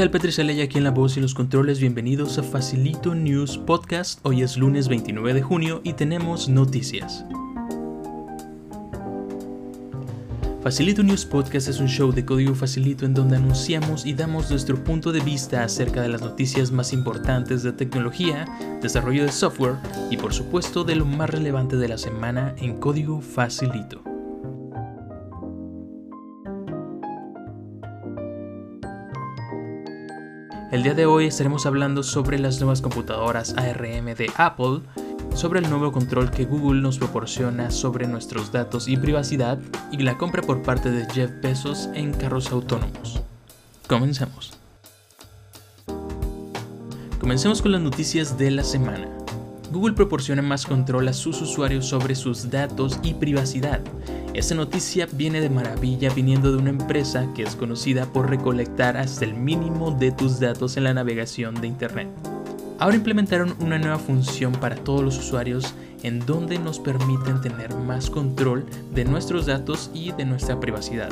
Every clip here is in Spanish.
tal Patricia Leya aquí en la voz y los controles? Bienvenidos a Facilito News Podcast. Hoy es lunes 29 de junio y tenemos noticias. Facilito News Podcast es un show de código facilito en donde anunciamos y damos nuestro punto de vista acerca de las noticias más importantes de tecnología, desarrollo de software y por supuesto de lo más relevante de la semana en código facilito. El día de hoy estaremos hablando sobre las nuevas computadoras ARM de Apple, sobre el nuevo control que Google nos proporciona sobre nuestros datos y privacidad y la compra por parte de Jeff Bezos en carros autónomos. Comencemos. Comencemos con las noticias de la semana. Google proporciona más control a sus usuarios sobre sus datos y privacidad. Esta noticia viene de maravilla viniendo de una empresa que es conocida por recolectar hasta el mínimo de tus datos en la navegación de Internet. Ahora implementaron una nueva función para todos los usuarios en donde nos permiten tener más control de nuestros datos y de nuestra privacidad.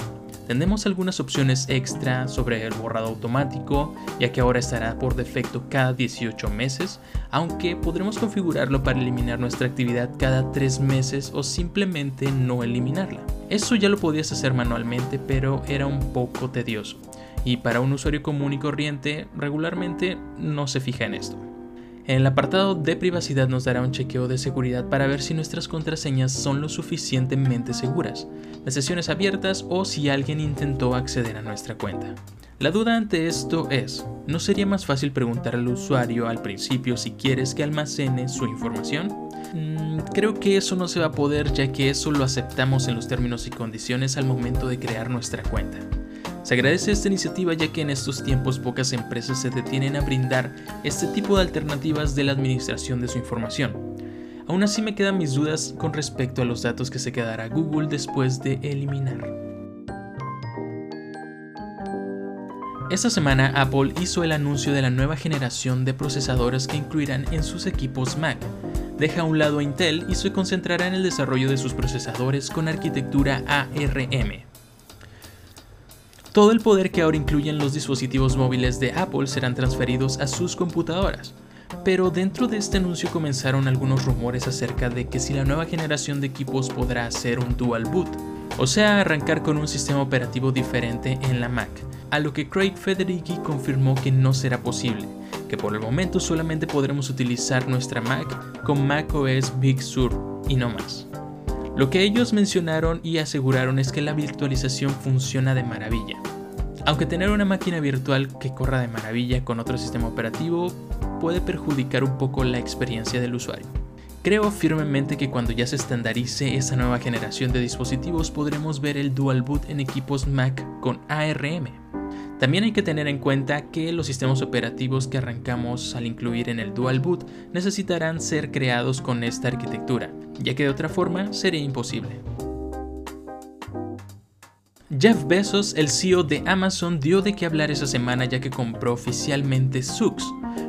Tendremos algunas opciones extra sobre el borrado automático, ya que ahora estará por defecto cada 18 meses, aunque podremos configurarlo para eliminar nuestra actividad cada 3 meses o simplemente no eliminarla. Eso ya lo podías hacer manualmente, pero era un poco tedioso, y para un usuario común y corriente regularmente no se fija en esto. En el apartado de privacidad nos dará un chequeo de seguridad para ver si nuestras contraseñas son lo suficientemente seguras, las sesiones abiertas o si alguien intentó acceder a nuestra cuenta. La duda ante esto es, ¿no sería más fácil preguntar al usuario al principio si quieres que almacene su información? Mm, creo que eso no se va a poder ya que eso lo aceptamos en los términos y condiciones al momento de crear nuestra cuenta. Se agradece esta iniciativa ya que en estos tiempos pocas empresas se detienen a brindar este tipo de alternativas de la administración de su información. Aún así me quedan mis dudas con respecto a los datos que se quedará Google después de eliminar. Esta semana Apple hizo el anuncio de la nueva generación de procesadores que incluirán en sus equipos Mac. Deja a un lado a Intel y se concentrará en el desarrollo de sus procesadores con arquitectura ARM. Todo el poder que ahora incluyen los dispositivos móviles de Apple serán transferidos a sus computadoras. Pero dentro de este anuncio comenzaron algunos rumores acerca de que si la nueva generación de equipos podrá hacer un dual boot, o sea, arrancar con un sistema operativo diferente en la Mac, a lo que Craig Federighi confirmó que no será posible, que por el momento solamente podremos utilizar nuestra Mac con macOS Big Sur y no más. Lo que ellos mencionaron y aseguraron es que la virtualización funciona de maravilla. Aunque tener una máquina virtual que corra de maravilla con otro sistema operativo puede perjudicar un poco la experiencia del usuario. Creo firmemente que cuando ya se estandarice esa nueva generación de dispositivos podremos ver el dual boot en equipos Mac con ARM. También hay que tener en cuenta que los sistemas operativos que arrancamos al incluir en el Dual Boot necesitarán ser creados con esta arquitectura, ya que de otra forma sería imposible. Jeff Bezos, el CEO de Amazon, dio de qué hablar esa semana ya que compró oficialmente Zoox,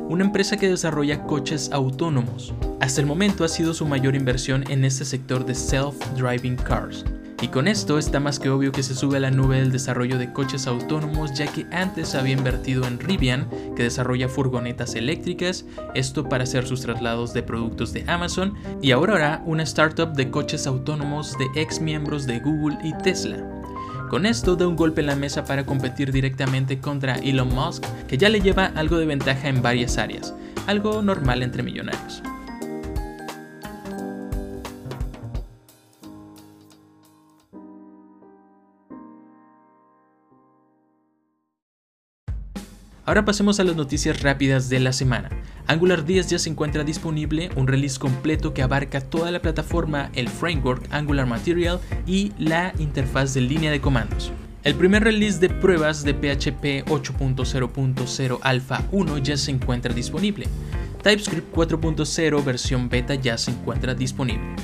una empresa que desarrolla coches autónomos. Hasta el momento ha sido su mayor inversión en este sector de self-driving cars. Y con esto está más que obvio que se sube a la nube el desarrollo de coches autónomos ya que antes había invertido en Rivian, que desarrolla furgonetas eléctricas, esto para hacer sus traslados de productos de Amazon, y hará una startup de coches autónomos de ex miembros de Google y Tesla. Con esto da un golpe en la mesa para competir directamente contra Elon Musk, que ya le lleva algo de ventaja en varias áreas, algo normal entre millonarios. Ahora pasemos a las noticias rápidas de la semana. Angular 10 ya se encuentra disponible, un release completo que abarca toda la plataforma, el framework Angular Material y la interfaz de línea de comandos. El primer release de pruebas de PHP 8.0.0 Alpha 1 ya se encuentra disponible. TypeScript 4.0 versión beta ya se encuentra disponible.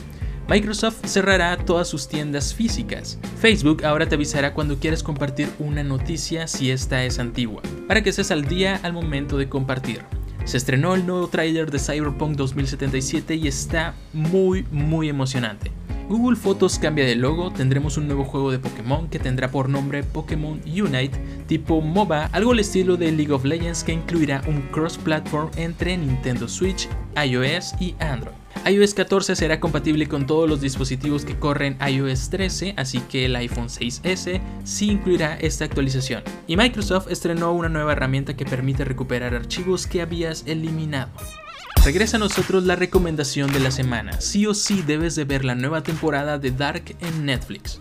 Microsoft cerrará todas sus tiendas físicas. Facebook ahora te avisará cuando quieras compartir una noticia si esta es antigua, para que estés al día al momento de compartir. Se estrenó el nuevo tráiler de Cyberpunk 2077 y está muy muy emocionante. Google Fotos cambia de logo, tendremos un nuevo juego de Pokémon que tendrá por nombre Pokémon Unite, tipo MOBA, algo al estilo de League of Legends que incluirá un cross-platform entre Nintendo Switch, iOS y Android iOS 14 será compatible con todos los dispositivos que corren iOS 13, así que el iPhone 6S sí incluirá esta actualización. Y Microsoft estrenó una nueva herramienta que permite recuperar archivos que habías eliminado. Regresa a nosotros la recomendación de la semana. Sí o sí debes de ver la nueva temporada de Dark en Netflix.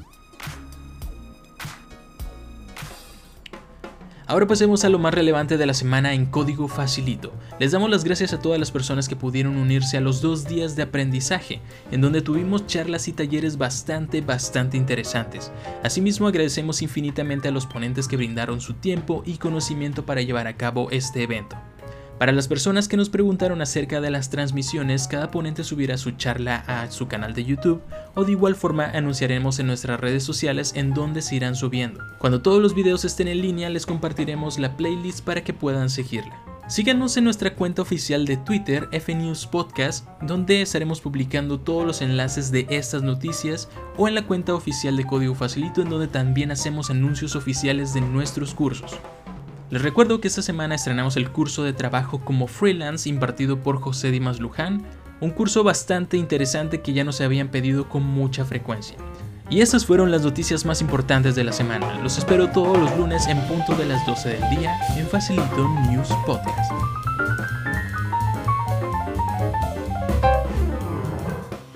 Ahora pasemos a lo más relevante de la semana en Código Facilito. Les damos las gracias a todas las personas que pudieron unirse a los dos días de aprendizaje, en donde tuvimos charlas y talleres bastante, bastante interesantes. Asimismo agradecemos infinitamente a los ponentes que brindaron su tiempo y conocimiento para llevar a cabo este evento. Para las personas que nos preguntaron acerca de las transmisiones, cada ponente subirá su charla a su canal de YouTube o de igual forma anunciaremos en nuestras redes sociales en donde se irán subiendo. Cuando todos los videos estén en línea les compartiremos la playlist para que puedan seguirla. Síganos en nuestra cuenta oficial de Twitter, FNews Podcast, donde estaremos publicando todos los enlaces de estas noticias, o en la cuenta oficial de Código Facilito, en donde también hacemos anuncios oficiales de nuestros cursos. Les recuerdo que esta semana estrenamos el curso de trabajo como freelance impartido por José Dimas Luján, un curso bastante interesante que ya nos habían pedido con mucha frecuencia. Y estas fueron las noticias más importantes de la semana. Los espero todos los lunes en punto de las 12 del día en Facilito News Podcast.